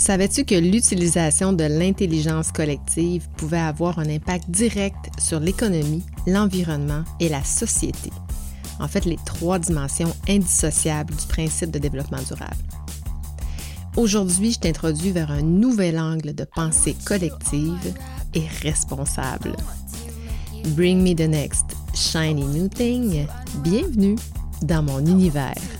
Savais-tu que l'utilisation de l'intelligence collective pouvait avoir un impact direct sur l'économie, l'environnement et la société? En fait, les trois dimensions indissociables du principe de développement durable. Aujourd'hui, je t'introduis vers un nouvel angle de pensée collective et responsable. Bring me the next shiny new thing. Bienvenue dans mon univers.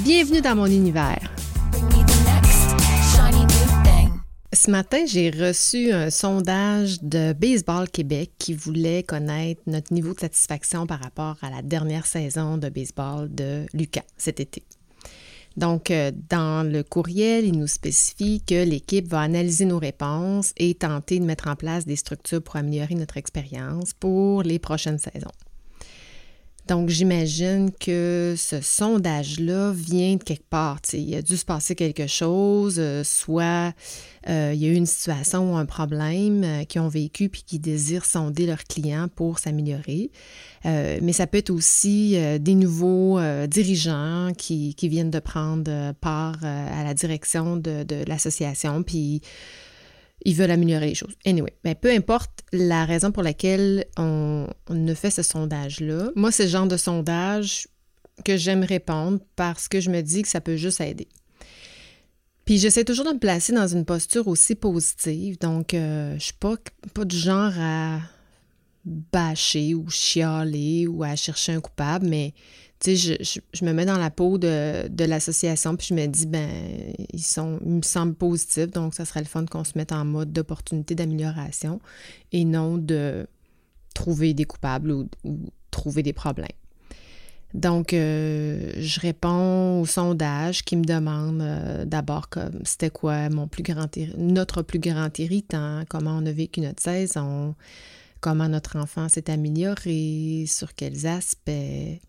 Bienvenue dans mon univers. Ce matin, j'ai reçu un sondage de Baseball Québec qui voulait connaître notre niveau de satisfaction par rapport à la dernière saison de baseball de Lucas cet été. Donc, euh, dans le courriel, il nous spécifie que l'équipe va analyser nos réponses et tenter de mettre en place des structures pour améliorer notre expérience pour les prochaines saisons. Donc, j'imagine que ce sondage-là vient de quelque part. Il a dû se passer quelque chose, euh, soit euh, il y a eu une situation ou un problème euh, qu'ils ont vécu puis qui désirent sonder leurs clients pour s'améliorer. mais ça peut être aussi des nouveaux dirigeants qui, viennent de prendre part à la direction de, de l'association, puis ils veulent améliorer les choses. Anyway, mais peu importe la raison pour laquelle on, on a fait ce sondage-là, moi, c'est le genre de sondage que j'aime répondre parce que je me dis que ça peut juste aider. Puis j'essaie toujours de me placer dans une posture aussi positive. Donc, euh, je suis pas, pas du genre à bâcher ou chialer ou à chercher un coupable, mais tu sais, je, me mets dans la peau de, l'association, puis je me dis, ben, ils sont, ils me semblent positifs, donc ça serait le fun qu'on se mette en mode d'opportunité d'amélioration et non de trouver des coupables ou, trouver des problèmes. Donc, euh, je réponds au sondage qui me demande euh, d'abord c'était quoi mon plus grand notre plus grand irritant, comment on a vécu notre saison, comment notre enfant s'est amélioré, sur quels aspects.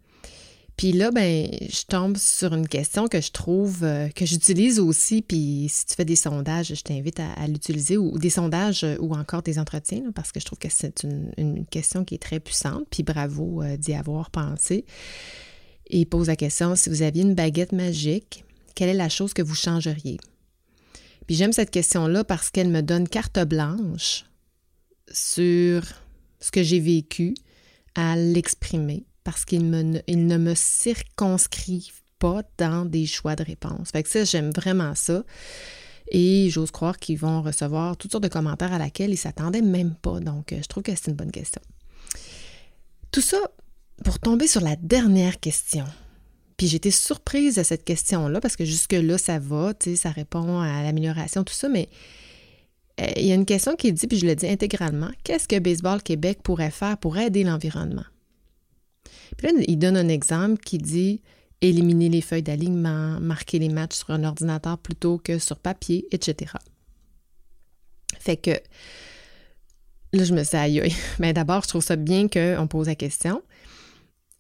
Puis là, ben, je tombe sur une question que je trouve, euh, que j'utilise aussi, puis si tu fais des sondages, je t'invite à, l'utiliser, ou, des sondages euh, ou encore des entretiens, parce que je trouve que c'est une, question qui est très puissante, puis bravo euh, d'y avoir pensé. Et pose la question, si vous aviez une baguette magique, quelle est la chose que vous changeriez? Puis j'aime cette question-là parce qu'elle me donne carte blanche sur ce que j'ai vécu à l'exprimer parce qu'il ne me circonscrit pas dans des choix de réponse. Fait que ça, j'aime vraiment ça. Et j'ose croire qu'ils vont recevoir toutes sortes de commentaires à laquelle ils ne s'attendaient même pas. Donc, euh, je trouve que c'est une bonne question. Tout ça pour tomber sur la dernière question. Puis j'étais surprise de cette question-là parce que jusque-là, ça va, tu ça répond à l'amélioration, tout ça, mais euh, il y a une question qui dit, puis je le dis intégralement, qu'est-ce que Baseball Québec pourrait faire pour aider l'environnement? Puis là, il donne un exemple qui dit éliminer les feuilles d'alignement, marquer les matchs sur un ordinateur plutôt que sur papier, etc. Fait que là, je me suis aïe, mais ben, d'abord, je trouve ça bien qu'on pose la question,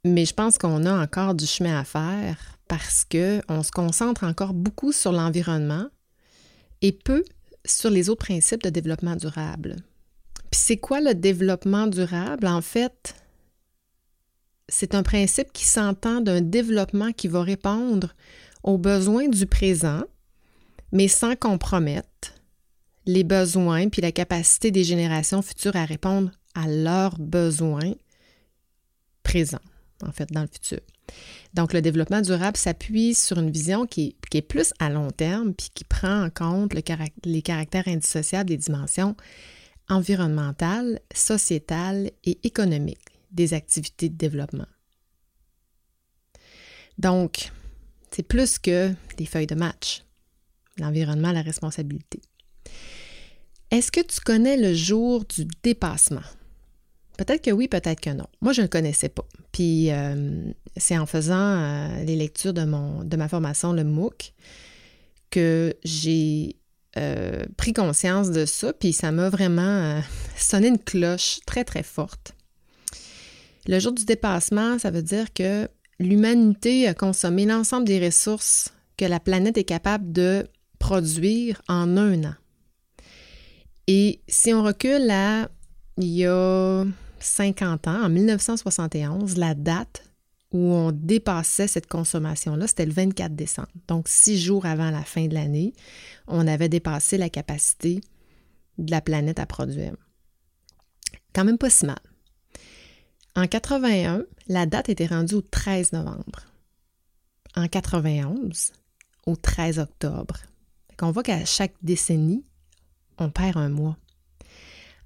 mais je pense qu'on a encore du chemin à faire parce qu'on se concentre encore beaucoup sur l'environnement et peu sur les autres principes de développement durable. Puis c'est quoi le développement durable? En fait, c'est un principe qui s'entend d'un développement qui va répondre aux besoins du présent, mais sans compromettre les besoins puis la capacité des générations futures à répondre à leurs besoins présents, en fait, dans le futur. Donc, le développement durable s'appuie sur une vision qui est, plus à long terme puis qui prend en compte les caractères indissociables des dimensions environnementales, sociétales et économiques des activités de développement. Donc, c'est plus que des feuilles de match. L'environnement, la responsabilité. Est-ce que tu connais le jour du dépassement? Peut-être que oui, peut-être que non. Moi, je ne le connaissais pas. Puis, euh, c'est en faisant euh, les lectures de, ma formation, le MOOC, que j'ai euh, pris conscience de ça, puis ça m'a vraiment sonné une cloche très, très forte. Le jour du dépassement, ça veut dire que l'humanité a consommé l'ensemble des ressources que la planète est capable de produire en un an. Et si on recule à il y a 50 ans, en 1971, la date où on dépassait cette consommation-là, c'était le 24 décembre. Donc, six jours avant la fin de l'année, on avait dépassé la capacité de la planète à produire. Quand même pas si mal. En 81, la date était rendue au 13 novembre. En 91, au 13 octobre. On voit qu'à chaque décennie, on perd un mois.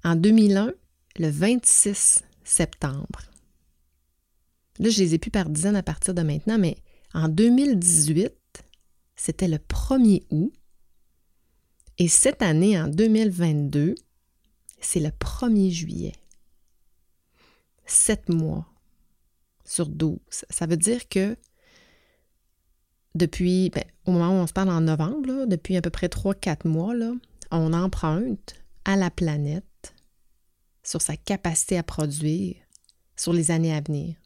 En 2001, le 26 septembre. Là, je les ai plus par dizaines à partir de maintenant, mais en 2018, c'était le 1er août. Et cette année, en 2022, c'est le 1er juillet sept mois sur 12. Ça veut dire que depuis, ben, au moment où on se parle en novembre, depuis à peu près 3-4 mois, là, on emprunte à la planète sur sa capacité à produire sur les années à venir.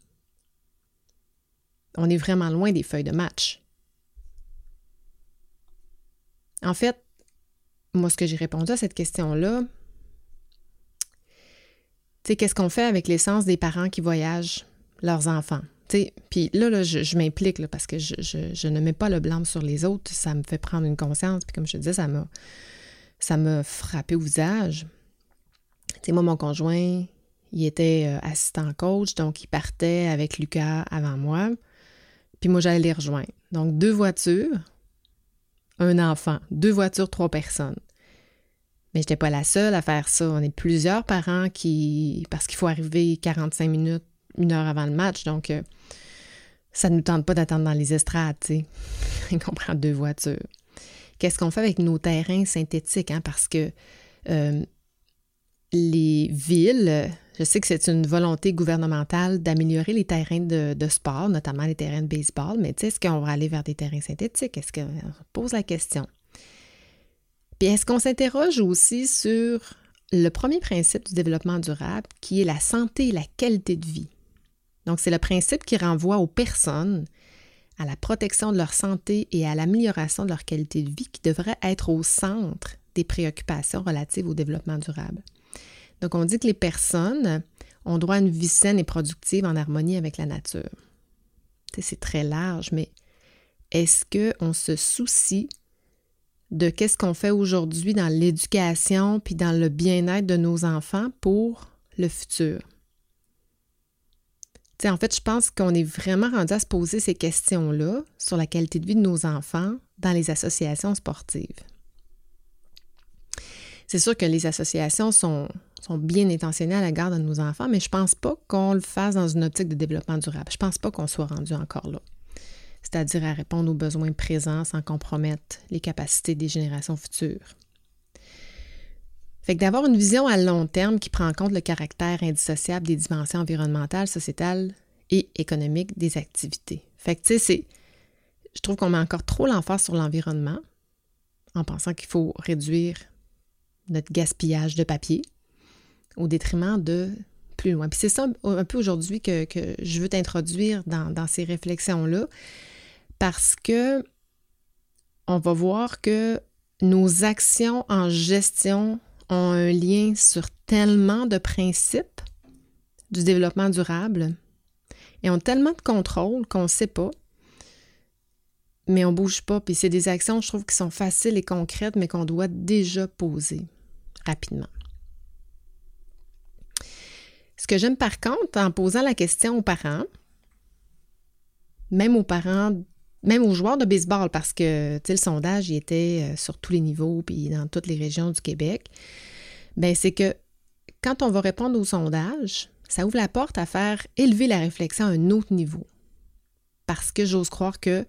On est vraiment loin des feuilles de match. En fait, moi, ce que j'ai répondu à cette question-là, qu'est-ce qu'on fait avec l'essence des parents qui voyagent? Leurs enfants? Puis là, là, je, m'implique parce que je, ne mets pas le blâme sur les autres. Ça me fait prendre une conscience. Puis comme je te disais, ça m'a, ça m'a frappé au visage. moi, mon conjoint, il était euh, assistant coach, donc il partait avec Lucas avant moi. Puis moi, j'allais les rejoindre. Donc, deux voitures, un enfant. Deux voitures, trois personnes. Mais je n'étais pas la seule à faire ça. On est plusieurs parents qui. parce qu'il faut arriver 45 minutes, une heure avant le match. Donc, euh, ça ne nous tente pas d'attendre dans les estrades, tu sais. On prend deux voitures. Qu'est-ce qu'on fait avec nos terrains synthétiques? Hein? Parce que euh, les villes, je sais que c'est une volonté gouvernementale d'améliorer les terrains de, de, sport, notamment les terrains de baseball, mais tu sais, est-ce qu'on va aller vers des terrains synthétiques? Est-ce qu'on pose la question? Est-ce qu'on s'interroge aussi sur le premier principe du développement durable qui est la santé et la qualité de vie? Donc, c'est le principe qui renvoie aux personnes à la protection de leur santé et à l'amélioration de leur qualité de vie qui devrait être au centre des préoccupations relatives au développement durable. Donc, on dit que les personnes ont droit à une vie saine et productive en harmonie avec la nature. C'est très large, mais est-ce qu'on se soucie de qu'est-ce qu'on fait aujourd'hui dans l'éducation puis dans le bien-être de nos enfants pour le futur. en fait, je pense qu'on est vraiment rendu à se poser ces questions-là sur la qualité de vie de nos enfants dans les associations sportives. C'est sûr que les associations sont, sont bien intentionnées à la garde de nos enfants, mais je ne pense pas qu'on le fasse dans une optique de développement durable. Je ne pense pas qu'on soit rendu encore là c'est-à-dire à répondre aux besoins présents sans compromettre les capacités des générations futures. Fait que d'avoir une vision à long terme qui prend en compte le caractère indissociable des dimensions environnementales, sociétales et économiques des activités. Fait que, tu sais, je trouve qu'on met encore trop l'emphase sur l'environnement en pensant qu'il faut réduire notre gaspillage de papier au détriment de plus loin. Puis c'est ça un peu aujourd'hui que, je veux t'introduire dans, dans ces réflexions-là parce que on va voir que nos actions en gestion ont un lien sur tellement de principes du développement durable et ont tellement de contrôle qu'on ne sait pas, mais on ne bouge pas. Puis c'est des actions, je trouve, qui sont faciles et concrètes, mais qu'on doit déjà poser rapidement. Ce que j'aime par contre, en posant la question aux parents, même aux parents même aux joueurs de baseball, parce que le sondage il était euh, sur tous les niveaux puis dans toutes les régions du Québec, ben c'est que quand on va répondre au sondage, ça ouvre la porte à faire élever la réflexion à un autre niveau. Parce que j'ose croire que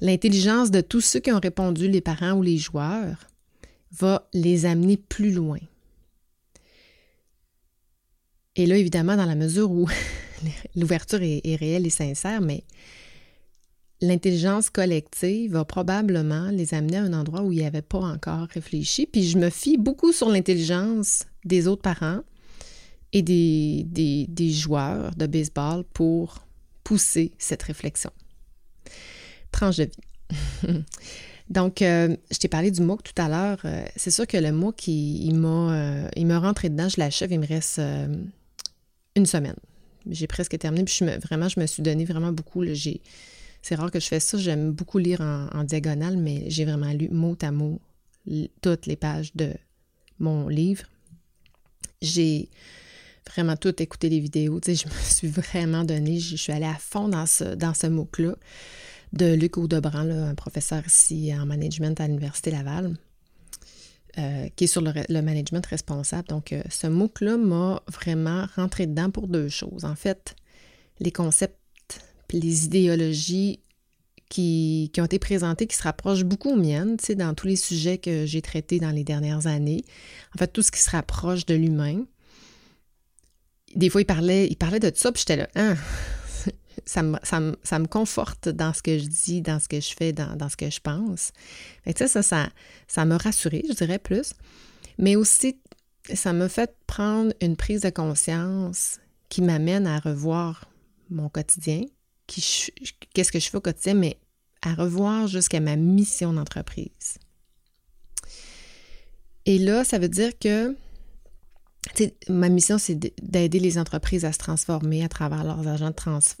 l'intelligence de tous ceux qui ont répondu, les parents ou les joueurs, va les amener plus loin. Et là, évidemment, dans la mesure où l'ouverture est, est réelle et sincère, mais l'intelligence collective va probablement les amener à un endroit où ils n'avaient pas encore réfléchi. Puis je me fie beaucoup sur l'intelligence des autres parents et des, joueurs de baseball pour pousser cette réflexion. Tranche de vie. Donc, euh, je t'ai parlé du MOOC tout à l'heure. Euh, c'est sûr que le MOOC, il, m'a, euh, il m'a rentré dedans, je l'achève, il me reste une semaine. J'ai presque terminé, puis vraiment, je me suis donné vraiment beaucoup. j'ai, c'est rare que je fais ça. J'aime beaucoup lire en, diagonale, mais j'ai vraiment lu mot à mot toutes les pages de mon livre. J'ai vraiment tout écouté les vidéos. Tu je me suis vraiment donné, je suis allée à fond dans ce, dans ce MOOC-là de Luc Audebran, un professeur ici en management à l'Université Laval. Euh, qui est sur le, management responsable. Donc, euh, ce MOOC-là m'a vraiment rentré dedans pour deux choses. En fait, les concepts les idéologies qui, ont été présentées, qui se rapprochent beaucoup aux miennes, tu sais, dans tous les sujets que j'ai traités dans les dernières années. En fait, tout ce qui se rapproche de l'humain. Des fois, il parlait, il parlait de ça, puis j'étais là, hein? ça, me, ça, me, conforte dans ce que je dis, dans ce que je fais, dans, ce que je pense. Fait que, ça, ça, ça m'a rassuré, je dirais plus. Mais aussi, ça m'a fait prendre une prise de conscience qui m'amène à revoir mon quotidien, qu'est-ce que je fais au quotidien, mais à revoir jusqu'à ma mission d'entreprise. Et là, ça veut dire que ma mission, c'est d'aider les entreprises à se transformer à travers leurs agents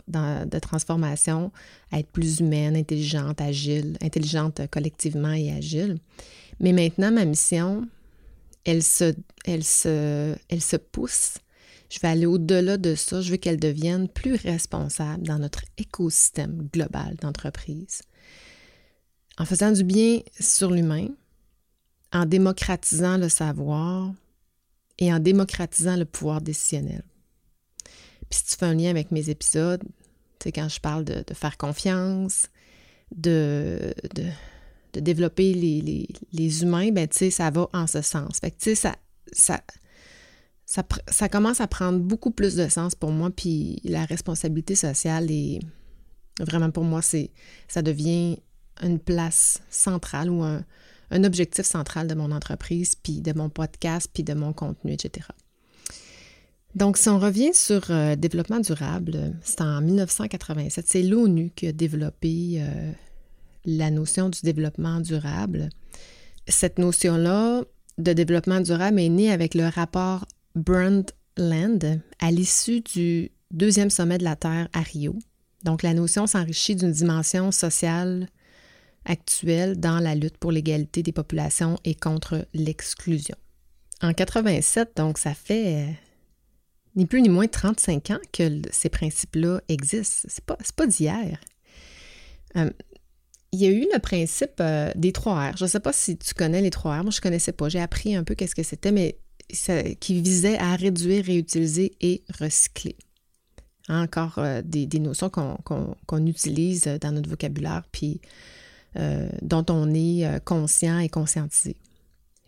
de, de, transformation, à être plus humaines, intelligentes, agiles, intelligentes collectivement et agiles. Mais maintenant, ma mission, elle se, elle se, elle se pousse je vais aller au-delà de ça. Je veux qu'elle devienne plus responsable dans notre écosystème global d'entreprise. En faisant du bien sur l'humain, en démocratisant le savoir et en démocratisant le pouvoir décisionnel. Puis si tu fais un lien avec mes épisodes, tu sais, quand je parle de, faire confiance, de, de, développer les, les, humains, ben tu sais, ça va en ce sens. Fait que sais, ça, ça, commence à prendre beaucoup plus de sens pour moi, puis la responsabilité sociale est vraiment pour moi, c'est ça devient une place centrale ou un, objectif central de mon entreprise, puis de mon podcast, puis de mon contenu, etc. Donc, si on revient sur euh, développement durable, c'est en 1987, c'est l'ONU qui a développé euh, la notion du développement durable. Cette notion-là de développement durable est née avec le rapport Brundtland à l'issue du deuxième sommet de la Terre à Rio. Donc, la notion s'enrichit d'une dimension sociale actuelle dans la lutte pour l'égalité des populations et contre l'exclusion. En 87, donc ça fait euh, ni plus ni moins 35 ans que ces principes-là existent. C'est pas, pas d'hier. Euh, il y a eu le principe euh, des trois R. Je ne sais pas si tu connais les trois R. Moi, je ne connaissais pas. J'ai appris un peu qu'est-ce que c'était, mais qui visait à réduire, réutiliser et recycler. Encore euh, des, notions qu'on utilise dans notre vocabulaire, puis euh, dont on est euh, conscient et conscientisé.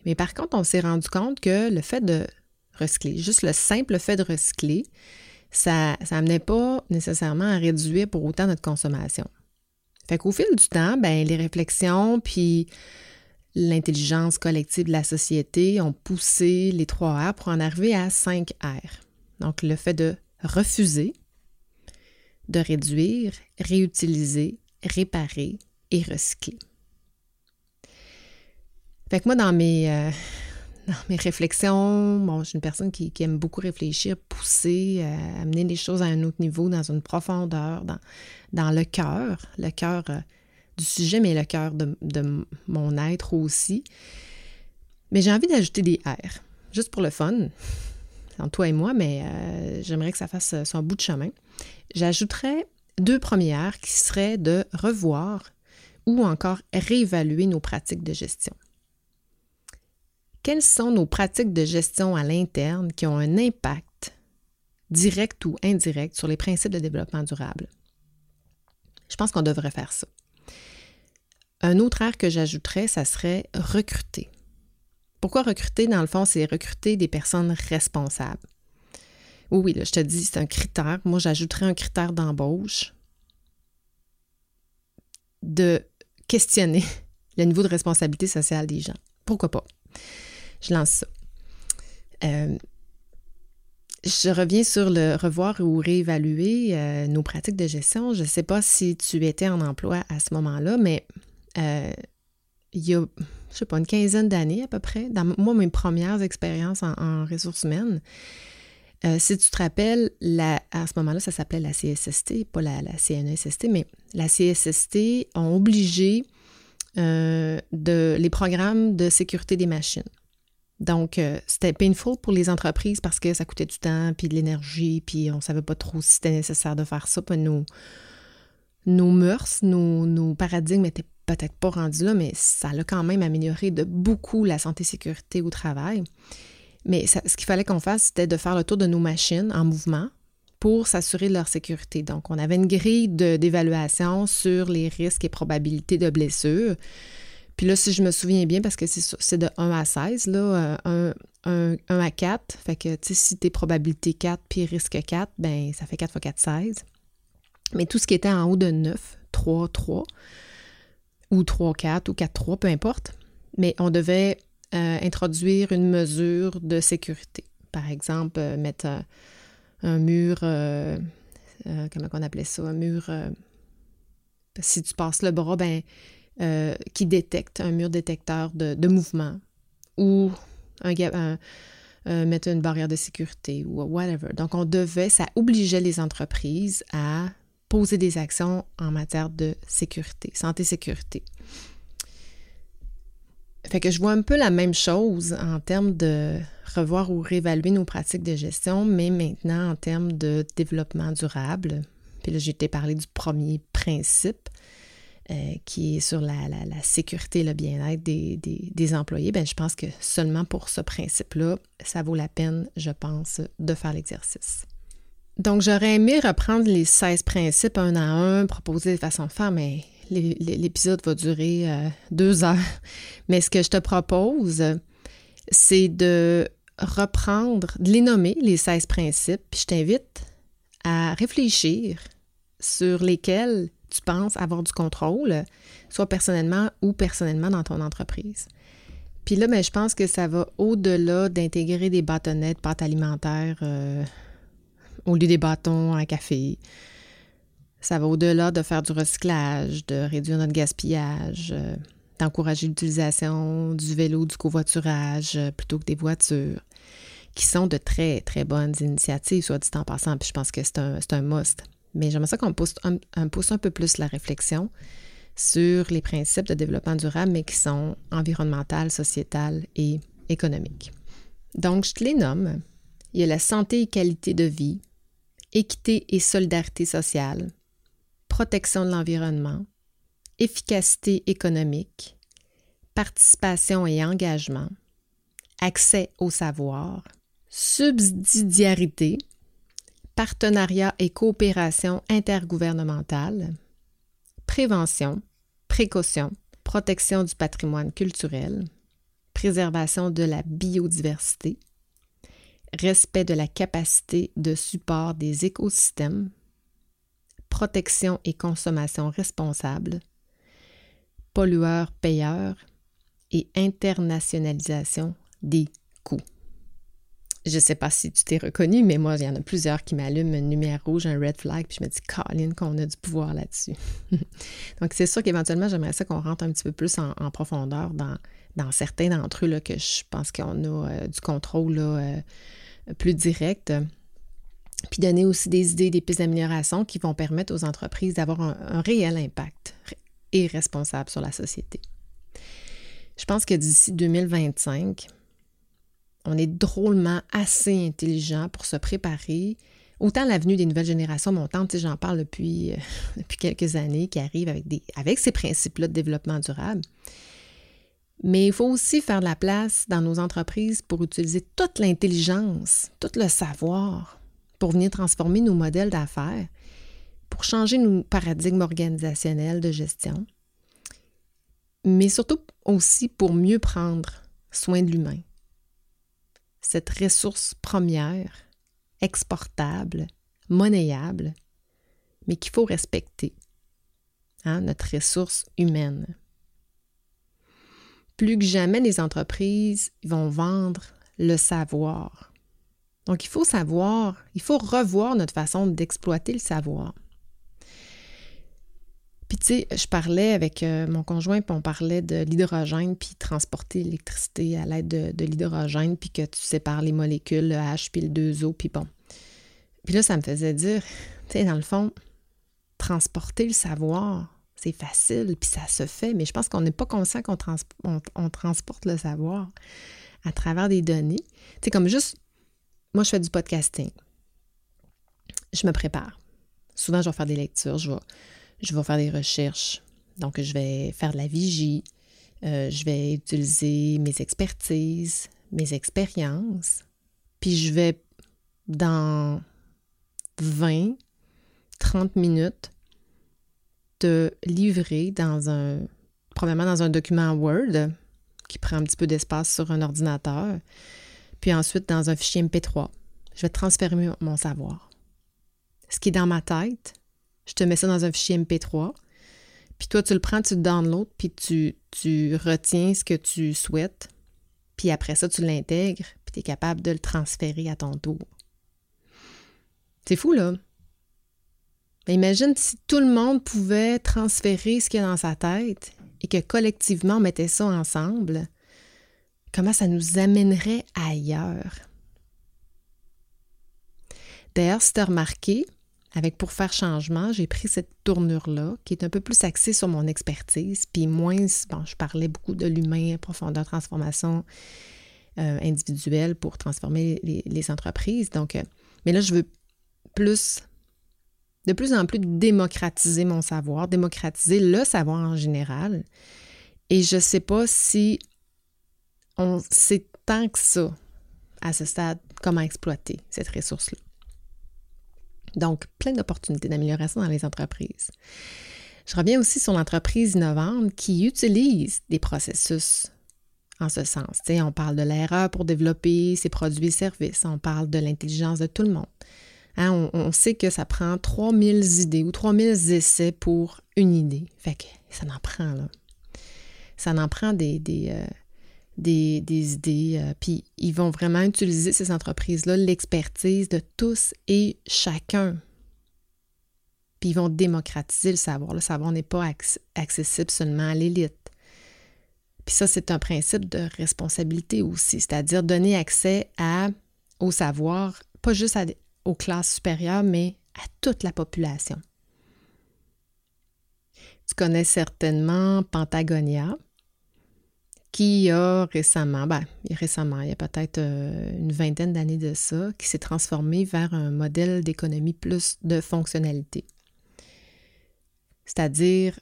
Mais par contre, on s'est rendu compte que le fait de recycler, juste le simple fait de recycler, ça n'amenait pas nécessairement à réduire pour autant notre consommation. Fait qu'au fil du temps, ben, les réflexions, puis l'intelligence collective de la société ont poussé les trois R pour en arriver à 5 R. Donc, le fait de refuser, de réduire, réutiliser, réparer et recycler. Fait que moi, dans mes, euh, réflexions, bon, je suis une personne qui, aime beaucoup réfléchir, pousser, euh, amener les choses à un autre niveau, dans une profondeur, dans, dans le cœur. Le cœur. Euh, du sujet, mais le cœur de, mon être aussi. Mais j'ai envie d'ajouter des R, juste pour le fun, entre toi et moi, mais euh, j'aimerais que ça fasse son bout de chemin. J'ajouterais deux premières qui seraient de revoir ou encore réévaluer nos pratiques de gestion. Quelles sont nos pratiques de gestion à l'interne qui ont un impact direct ou indirect sur les principes de développement durable? Je pense qu'on devrait faire ça. Un autre air que j'ajouterais, ça serait recruter. Pourquoi recruter? Dans le fond, c'est recruter des personnes responsables. Oui, oui, là, je te dis, c'est un critère. Moi, j'ajouterais un critère d'embauche. de questionner le niveau de responsabilité sociale des gens. Pourquoi pas? Je lance ça. Euh, je reviens sur le revoir ou réévaluer euh, nos pratiques de gestion. Je ne sais pas si tu étais en emploi à ce moment-là, mais euh, il y a, je sais pas, une quinzaine d'années à peu près, dans moi, mes premières expériences en, ressources humaines, euh, si tu te rappelles, à ce moment-là, ça s'appelait la CSST, pas la, la, CNESST, mais la CSST ont obligé de, les programmes de sécurité des machines. Donc, euh, c'était painful pour les entreprises parce que ça coûtait du temps, puis de l'énergie, puis on ne savait pas trop si c'était nécessaire de faire ça. Puis nos, nos mœurs, nos, paradigmes n'étaient peut-être pas rendus là, mais ça a quand même amélioré de beaucoup la santé-sécurité au travail. Mais ce qu'il fallait qu'on fasse, c'était de faire le tour de nos machines en mouvement pour s'assurer de leur sécurité. Donc, on avait une grille d'évaluation sur les risques et probabilités de blessures. Puis là, si je me souviens bien, parce que c'est de 1 à 16, là, 1, euh, à 4, fait que si t'es probabilité 4 puis risque 4, ben ça fait 4 fois 4, 16. Mais tout ce qui était en haut de 9, 3, 3, ou 3, 4, ou 4, 3, peu importe, mais on devait euh, introduire une mesure de sécurité. Par exemple, euh, mettre un mur, comment on appelait ça, un mur, si tu passes le bras, ben euh, qui détecte un mur détecteur de, mouvement ou un, euh, mettre une barrière de sécurité ou whatever. Donc, on devait, ça obligeait les entreprises à poser des actions en matière de sécurité, santé-sécurité. Fait que je vois un peu la même chose en termes de revoir ou réévaluer nos pratiques de gestion, mais maintenant en termes de développement durable. Puis là, j'ai été parlé du premier principe, euh, qui est sur la, sécurité et le bien-être des, employés, ben, je pense que seulement pour ce principe-là, ça vaut la peine, je pense, de faire l'exercice. Donc, j'aurais aimé reprendre les 16 principes un à un, proposer des façons de mais l'épisode va durer euh, deux heures. Mais ce que je te propose, c'est de reprendre, de les nommer, les 16 principes, puis je t'invite à réfléchir sur lesquels tu penses avoir du contrôle, soit personnellement ou personnellement dans ton entreprise. Puis là, ben, je pense que ça va au-delà d'intégrer des bâtonnets de pâte alimentaire euh, au lieu des bâtons à café. Ça va au-delà de faire du recyclage, de réduire notre gaspillage, euh, d'encourager l'utilisation du vélo, du covoiturage euh, plutôt que des voitures, qui sont de très, très bonnes initiatives, soit dit en passant. Puis je pense que c'est un, must. Mais j'aimerais ça qu'on pousse un, peu plus la réflexion sur les principes de développement durable, mais qui sont environnemental, sociétal et économiques. Donc, je te les nomme. Il y a la santé et qualité de vie, équité et solidarité sociale, protection de l'environnement, efficacité économique, participation et engagement, accès au savoir, subsidiarité, partenariat et coopération intergouvernementale, prévention, précaution, protection du patrimoine culturel, préservation de la biodiversité, respect de la capacité de support des écosystèmes, protection et consommation responsable, pollueurs-payeurs et internationalisation des coûts. Je ne sais pas si tu t'es reconnu, mais moi, il y en a plusieurs qui m'allument une lumière rouge, un red flag, puis je me dis, Colin, qu'on a du pouvoir là-dessus. Donc, c'est sûr qu'éventuellement, j'aimerais ça qu'on rentre un petit peu plus en, profondeur dans, dans certains d'entre eux là, que je pense qu'on a euh, du contrôle là, euh, plus direct. Puis donner aussi des idées, des pistes d'amélioration qui vont permettre aux entreprises d'avoir un réel impact et responsable sur la société. Je pense que d'ici 2025, on est drôlement assez intelligent pour se préparer. Autant l'avenue des nouvelles générations montantes, j'en parle depuis, euh, depuis quelques années, qui arrivent avec, des, avec ces principes-là de développement durable. Mais il faut aussi faire de la place dans nos entreprises pour utiliser toute l'intelligence, tout le savoir pour venir transformer nos modèles d'affaires, pour changer nos paradigmes organisationnels de gestion, mais surtout aussi pour mieux prendre soin de l'humain cette ressource première, exportable, monnayable, mais qu'il faut respecter. hein, notre ressource humaine. Plus que jamais, les entreprises vont vendre le savoir. Donc, il faut savoir, il faut revoir notre façon d'exploiter le savoir. Puis, tu sais, je parlais avec euh, mon conjoint, puis on parlait de l'hydrogène, puis transporter l'électricité à l'aide de, l'hydrogène, puis que tu sépares les molécules, le H, puis le 2O, puis bon. Puis là, ça me faisait dire, tu sais, dans le fond, transporter le savoir, c'est facile, puis ça se fait, mais je pense qu'on n'est pas conscient qu'on on, transporte le savoir à travers des données. Sais, comme juste, moi, je fais du podcasting. Je me prépare. Souvent, je vais faire des lectures, je vais je vais faire des recherches. Donc, je vais faire de la vigie, euh, je vais utiliser mes expertises, mes expériences, puis je vais, dans 20, 30 minutes, te livrer dans un, probablement dans un document Word qui prend un petit peu d'espace sur un ordinateur, puis ensuite dans un fichier MP3. Je vais transférer mon savoir. Ce qui est dans ma tête, je te mets ça dans un fichier MP3. Puis toi, tu le prends, tu le downloads, puis tu, tu retiens ce que tu souhaites. Puis après ça, tu l'intègres, puis tu es capable de le transférer à ton tour. C'est fou, là. Mais imagine si tout le monde pouvait transférer ce qu'il y a dans sa tête et que collectivement, on mettait ça ensemble. Comment ça nous amènerait ailleurs? D'ailleurs, si tu as remarqué, avec Pour faire changement, j'ai pris cette tournure-là qui est un peu plus axée sur mon expertise, puis moins, bon, je parlais beaucoup de l'humain, profondeur, transformation euh, individuelle pour transformer les, entreprises. Donc, euh, mais là, je veux plus, de plus en plus démocratiser mon savoir, démocratiser le savoir en général. Et je ne sais pas si on sait tant que ça, à ce stade, comment exploiter cette ressource-là. Donc, plein d'opportunités d'amélioration dans les entreprises. Je reviens aussi sur l'entreprise innovante qui utilise des processus en ce sens. on parle de l'erreur pour développer ses produits et services. On parle de l'intelligence de tout le monde. Hein, on, sait que ça prend 3000 idées ou 3000 essais pour une idée. Fait que ça en prend, là. Ça en prend des, des, euh, idées. Euh, puis ils vont vraiment utiliser ces entreprises-là, l'expertise de tous et chacun. Puis ils vont démocratiser le savoir. Le savoir n'est pas accessible seulement à l'élite. Puis ça, c'est un principe de responsabilité aussi, c'est-à-dire donner accès à, au savoir, pas juste aux classes supérieures, mais à toute la population. Tu connais certainement Pentagonia qui a récemment, ben, récemment, il y a peut-être euh, une vingtaine d'années de ça, qui s'est transformé vers un modèle d'économie plus de fonctionnalité. C'est-à-dire,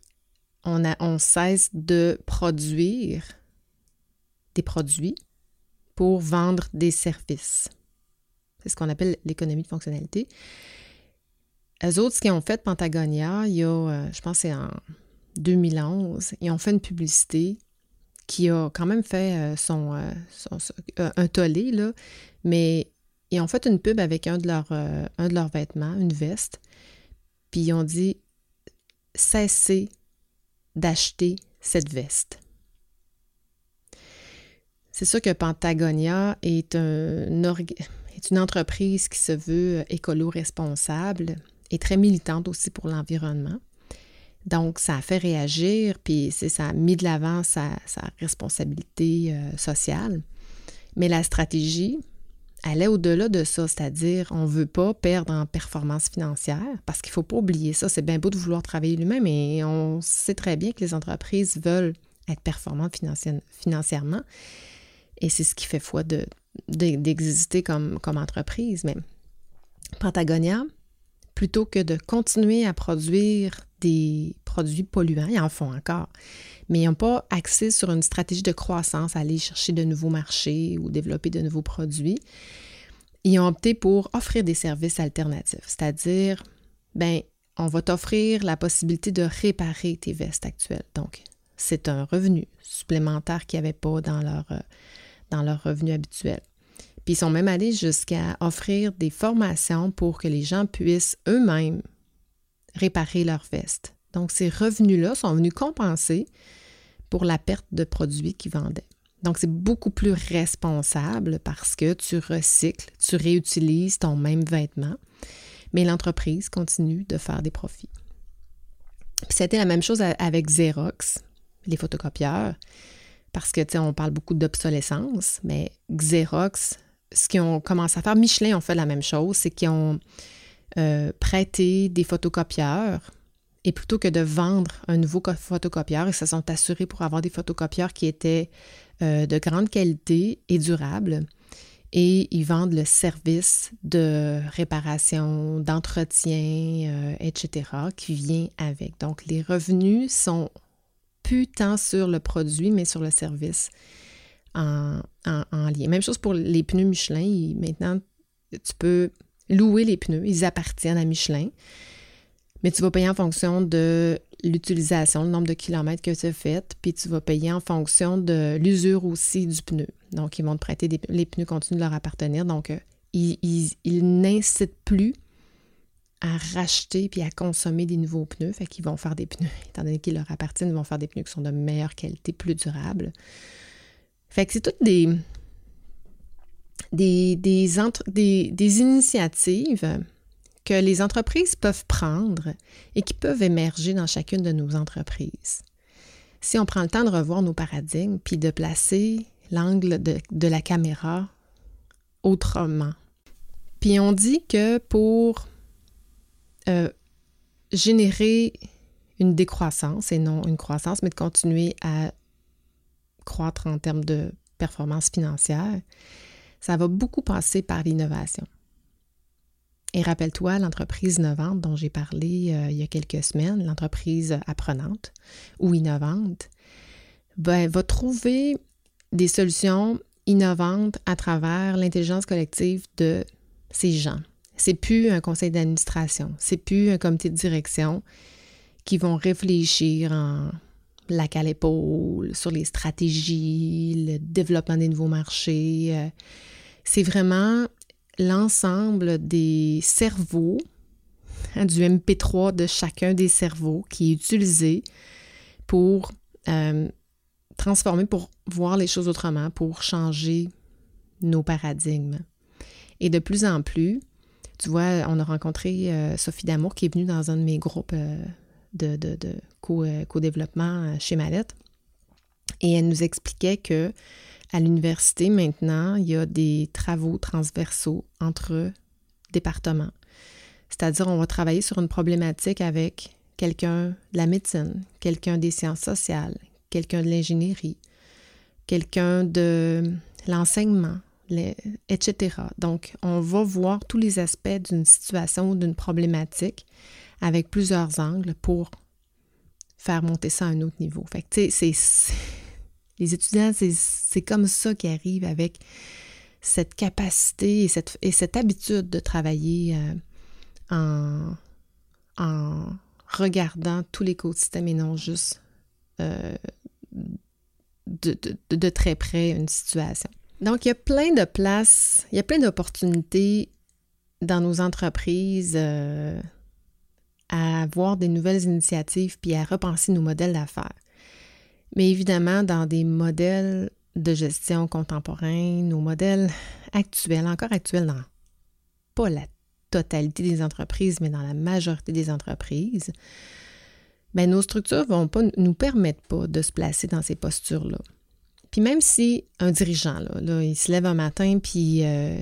on, a, on cesse de produire des produits pour vendre des services. C'est ce qu'on appelle l'économie de fonctionnalité. Eux autres, ce qu'ils ont fait, Pentagonia, il y a, euh, je pense c'est en 2011, ils ont fait une publicité qui a quand même fait euh, son, euh, euh, un tollé, là, mais ils ont fait une pub avec un de, leurs, un de leurs vêtements, une veste, puis ils ont dit cessez d'acheter cette veste. C'est sûr que Pentagonia est, un, est une entreprise qui se veut écolo-responsable et très militante aussi pour l'environnement. Donc, ça a fait réagir, puis ça a mis de l'avant sa, responsabilité euh, sociale. Mais la stratégie, elle est au-delà de ça, c'est-à-dire on ne veut pas perdre en performance financière, parce qu'il ne faut pas oublier ça. C'est bien beau de vouloir travailler lui-même, mais on sait très bien que les entreprises veulent être performantes financièrement. Et c'est ce qui fait foi d'exister comme, entreprise. Mais Patagonia, plutôt que de continuer à produire des produits polluants, ils en font encore, mais ils n'ont pas accès sur une stratégie de croissance, aller chercher de nouveaux marchés ou développer de nouveaux produits. Ils ont opté pour offrir des services alternatifs, c'est-à-dire, ben, on va t'offrir la possibilité de réparer tes vestes actuelles. Donc, c'est un revenu supplémentaire qu'ils n'avaient pas dans leur, euh, dans leur revenu habituel. Puis ils sont même allés jusqu'à offrir des formations pour que les gens puissent eux-mêmes réparer leurs vestes. Donc, ces revenus-là sont venus compenser pour la perte de produits qu'ils vendaient. Donc, c'est beaucoup plus responsable parce que tu recycles, tu réutilises ton même vêtement, mais l'entreprise continue de faire des profits. C'était la même chose avec Xerox, les photocopieurs, parce que, tu sais, on parle beaucoup d'obsolescence, mais Xerox, ce qu'ils ont commencé à faire, Michelin ont fait la même chose, c'est qu'ils ont euh, prêté des photocopieurs et plutôt que de vendre un nouveau photocopieur, ils se sont assurés pour avoir des photocopieurs qui étaient euh, de grande qualité et durables. Et ils vendent le service de réparation, d'entretien, euh, etc., qui vient avec. Donc, les revenus sont plus tant sur le produit, mais sur le service en, lien. Même chose pour les pneus Michelin. maintenant, tu peux louer les pneus. Ils appartiennent à Michelin. Mais tu vas payer en fonction de l'utilisation, le nombre de kilomètres que tu as fait, puis tu vas payer en fonction de l'usure aussi du pneu. Donc, ils vont te prêter des, les pneus continuent de leur appartenir. Donc, euh, ils, n'incitent plus à racheter puis à consommer des nouveaux pneus. Fait qu'ils vont faire des pneus, étant donné qu'ils leur appartiennent, ils vont faire des pneus qui sont de meilleure qualité, plus durables. Fait que c'est toutes des, initiatives que les entreprises peuvent prendre et qui peuvent émerger dans chacune de nos entreprises. Si on prend le temps de revoir nos paradigmes, puis de placer l'angle de, la caméra autrement. Puis on dit que pour euh, générer une décroissance et non une croissance, mais de continuer à croître en termes de performance financière, ça va beaucoup passer par l'innovation. Et rappelle-toi l'entreprise innovante dont j'ai parlé euh, il y a quelques semaines, l'entreprise apprenante ou innovante, ben, va trouver des solutions innovantes à travers l'intelligence collective de ces gens. C'est plus un conseil d'administration, c'est plus un comité de direction qui vont réfléchir en lac à l'épaule sur les stratégies, le développement des nouveaux marchés. Euh, c'est vraiment l'ensemble des cerveaux, hein, du MP3 de chacun des cerveaux qui est utilisé pour euh, transformer, pour voir les choses autrement, pour changer nos paradigmes. Et de plus en plus, tu vois, on a rencontré euh, Sophie Damour qui est venue dans un de mes groupes euh, de, de co-développement chez Mallette. Et elle nous expliquait que à l'université, maintenant, il y a des travaux transversaux entre départements. C'est-à-dire, on va travailler sur une problématique avec quelqu'un de la médecine, quelqu'un des sciences sociales, quelqu'un de l'ingénierie, quelqu'un de l'enseignement, etc. Donc, on va voir tous les aspects d'une situation ou d'une problématique avec plusieurs angles pour faire monter ça à un autre niveau. Fait c'est les étudiants, c'est comme ça qu'ils arrivent avec cette capacité et cette, et cette habitude de travailler euh, en, regardant tout l'écosystème et non juste euh, de, très près une situation. Donc, il y a plein de places, il y a plein d'opportunités dans nos entreprises euh, à avoir des nouvelles initiatives puis à repenser nos modèles d'affaires. Mais évidemment, dans des modèles de gestion contemporains, nos modèles actuels, encore actuels dans pas la totalité des entreprises, mais dans la majorité des entreprises, bien, nos structures ne vont pas nous permettre pas de se placer dans ces postures-là. Puis même si un dirigeant, là, il se lève un matin, puis euh,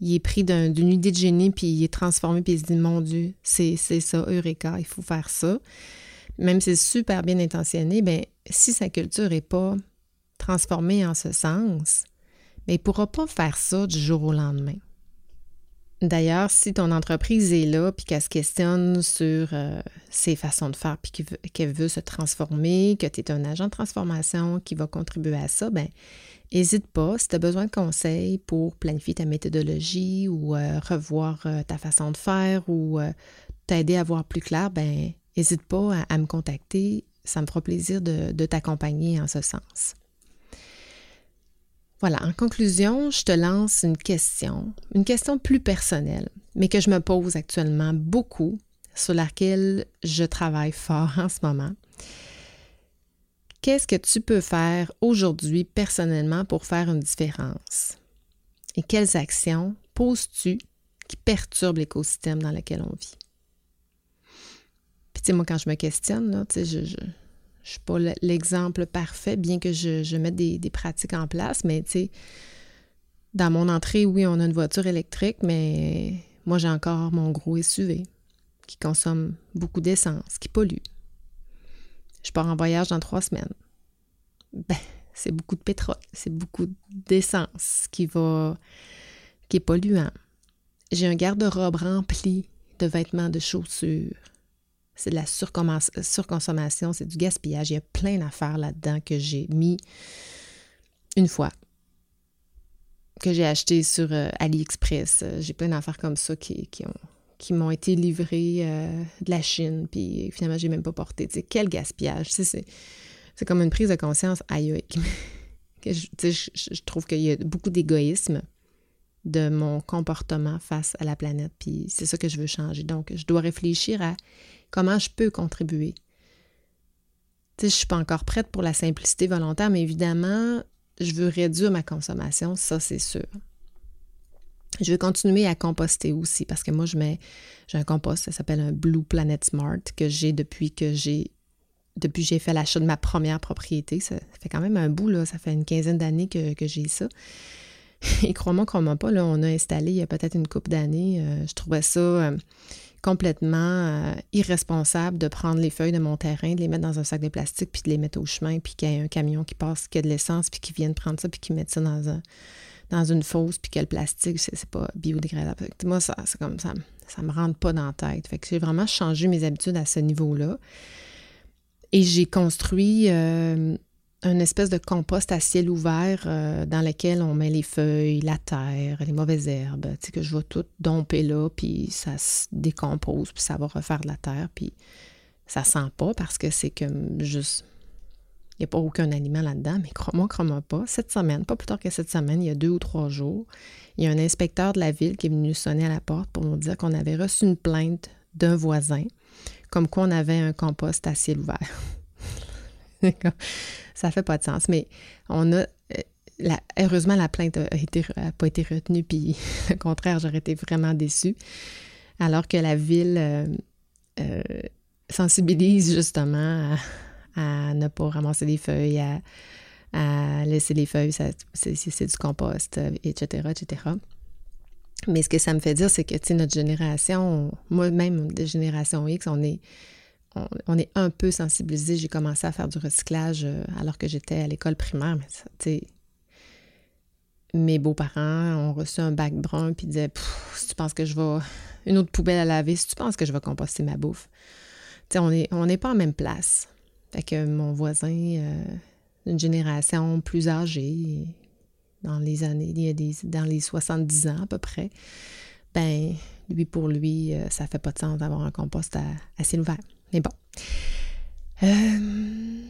il est pris d'une idée de génie, puis il est transformé, puis il se dit, mon Dieu, c'est ça, Eureka, il faut faire ça même si c'est super bien intentionné, bien, si sa culture n'est pas transformée en ce sens, bien, il ne pourra pas faire ça du jour au lendemain. D'ailleurs, si ton entreprise est là puis qu'elle se questionne sur euh, ses façons de faire puis qu'elle veut, se transformer, que tu es un agent de transformation qui va contribuer à ça, ben n'hésite pas. Si tu as besoin de conseils pour planifier ta méthodologie ou euh, revoir euh, ta façon de faire ou t'aider à voir plus clair, ben n'hésite pas à, me contacter. Ça me fera plaisir de, t'accompagner en ce sens. Voilà, en conclusion, je te lance une question, une question plus personnelle, mais que je me pose actuellement beaucoup sur laquelle je travaille fort en ce moment. Qu'est-ce que tu peux faire aujourd'hui personnellement pour faire une différence? Et quelles actions poses-tu qui perturbent l'écosystème dans lequel on vit? Puis, tu sais, moi, quand je me questionne, tu sais, je, je suis pas l'exemple parfait, bien que je, mette des, des, pratiques en place, mais tu sais, dans mon entrée, oui, on a une voiture électrique, mais moi, j'ai encore mon gros SUV qui consomme beaucoup d'essence, qui pollue. Je pars en voyage dans trois semaines. Ben, c'est beaucoup de pétrole, c'est beaucoup d'essence qui va qui est polluant. J'ai un garde-robe rempli de vêtements, de chaussures. C'est de la surconsommation, c'est du gaspillage. Il y a plein d'affaires là-dedans que j'ai mis une fois, que j'ai acheté sur euh, AliExpress. J'ai plein d'affaires comme ça qui, qui ont qui m'ont été livrés euh, de la Chine, puis finalement, j'ai même pas porté. Quel gaspillage. c'est, comme une prise de conscience aïe, je, trouve qu'il y a beaucoup d'égoïsme de mon comportement face à la planète, puis c'est ça que je veux changer. Donc, je dois réfléchir à comment je peux contribuer. Tu sais, je suis pas encore prête pour la simplicité volontaire, mais évidemment, je veux réduire ma consommation, ça c'est sûr. Je vais continuer à composter aussi parce que moi, je mets, j'ai un compost, ça s'appelle un Blue Planet Smart que j'ai depuis que j'ai depuis j'ai fait l'achat de ma première propriété. Ça, fait quand même un bout, là. Ça fait une quinzaine d'années que, j'ai ça. Et crois-moi, crois-moi pas, là, on a installé il y a peut-être une couple d'années. Euh, je trouvais ça euh, complètement euh, irresponsable de prendre les feuilles de mon terrain, de les mettre dans un sac de plastique, puis de les mettre au chemin, puis qu'il y ait un camion qui passe, qui a de l'essence, puis qui vienne prendre ça, puis qui mette ça dans un, dans une fosse, puis que le plastique, c'est pas biodégradable. Moi, ça, c'est comme ça, ça me rentre pas dans la tête. Fait que j'ai vraiment changé mes habitudes à ce niveau-là. Et j'ai construit une espèce de compost à ciel ouvert euh, dans lequel on met les feuilles, la terre, les mauvaises herbes, tu sais, que je vais tout domper là, puis ça se décompose, puis ça va refaire de la terre, puis ça sent pas parce que c'est comme juste il n'y a pas aucun aliment là-dedans, mais crois-moi, crois-moi pas. Cette semaine, pas plus tard que cette semaine, il y a deux ou trois jours, il y a un inspecteur de la ville qui est venu sonner à la porte pour nous dire qu'on avait reçu une plainte d'un voisin, comme quoi on avait un compost à ciel ouvert. ça fait pas de sens, mais on a. Euh, heureusement, la plainte n'a pas été retenue, puis au contraire, j'aurais été vraiment déçue. Alors que la ville euh, euh, sensibilise justement à ne pas ramasser des feuilles, à, laisser les feuilles, c'est du compost, etc., etc. Mais ce que ça me fait dire, c'est que, notre génération, moi-même, de génération X, on est, on, est un peu sensibilisé. J'ai commencé à faire du recyclage euh, alors que j'étais à l'école primaire, mais mes beaux-parents ont reçu un bac brun puis disaient si tu penses que je vais une autre poubelle à laver, si tu penses que je vais composter ma bouffe. On n'est pas en même place. Fait que mon voisin, euh, une génération plus âgée, dans les années, il y a des, dans les 70 ans à peu près, ben lui, pour lui, euh, ça fait pas de sens d'avoir un compost à, assez ouvert. Mais bon. Euh,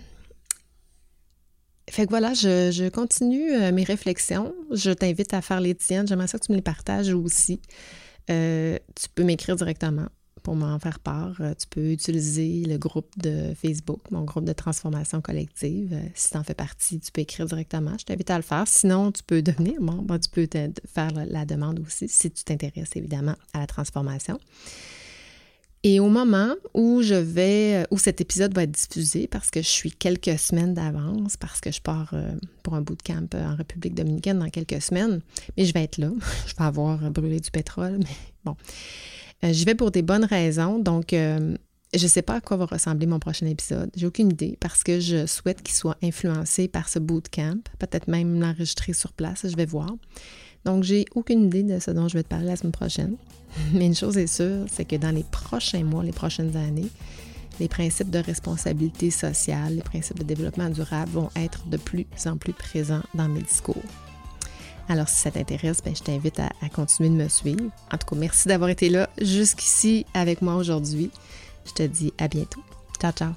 fait que voilà, je, je continue mes réflexions. Je t'invite à faire les tiennes. J'aimerais ça que tu me les partages aussi. tu peux m'écrire directement pour m'en faire part, euh, tu peux utiliser le groupe de Facebook, mon groupe de transformation collective. Euh, si tu en fais partie, tu peux écrire directement. Je t'invite à le faire. Sinon, tu peux devenir membre. Tu peux faire la demande aussi si tu t'intéresses évidemment à la transformation. Et au moment où je vais, où cet épisode va être diffusé, parce que je suis quelques semaines d'avance, parce que je pars euh, pour un bootcamp en République dominicaine dans quelques semaines, mais je vais être là. Je vais avoir brûlé du pétrole, mais bon. Euh, je vais pour des bonnes raisons, donc euh, je ne sais pas à quoi va ressembler mon prochain épisode. J'ai aucune idée parce que je souhaite qu'il soit influencé par ce bootcamp, peut-être même l'enregistrer sur place, je vais voir. Donc, j'ai aucune idée de ce dont je vais te parler la semaine prochaine. Mais une chose est sûre, c'est que dans les prochains mois, les prochaines années, les principes de responsabilité sociale, les principes de développement durable vont être de plus en plus présents dans mes discours. Alors, si ça t'intéresse, ben, je t'invite à, à, continuer de me suivre. En tout cas, merci d'avoir été là jusqu'ici avec moi aujourd'hui. Je te dis à bientôt. Ciao, ciao.